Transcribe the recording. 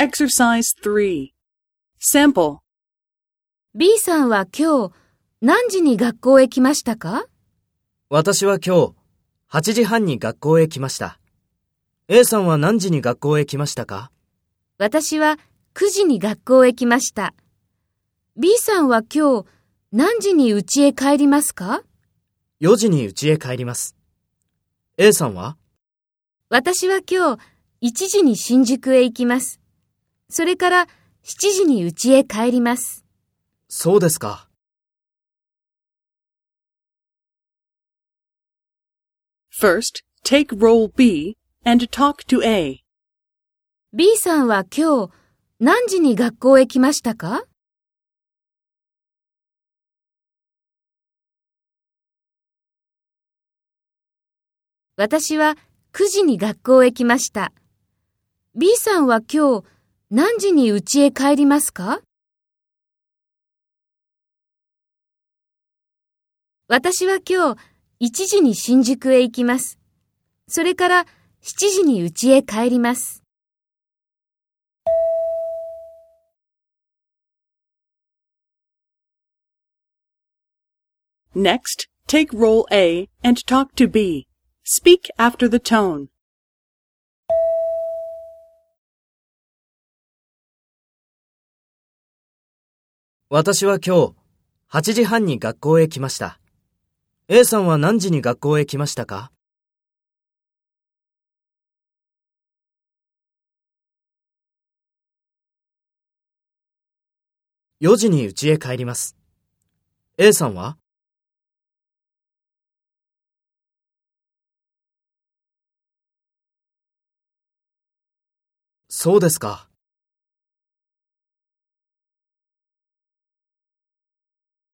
Exercise 3. Sample. B さんは今日何時に学校へ来ましたか？私は今日、8時半に学校へ来ました。A さんは何時に学校へ来ましたか？私は9時に学校へ来ました。B さんは今日何時に家へ帰りますか ?4 時に家へ帰ります。A さんは？私は今日1時に新宿へ行きます。それから7時に家へ帰ります。そうですか。First, take role B and talk to A. B さんは今日何時に学校へ来ましたか？私は9時に学校へ来ました。B さんは今日何時に家へ帰りますか私は今日1時に新宿へ行きます。それから7時に家へ帰ります。Next, take role A and talk to B. Speak after the tone. 私は今日、8時半に学校へ来ました。A さんは何時に学校へ来ましたか？4時に家へ帰ります。A さんは？そうですか。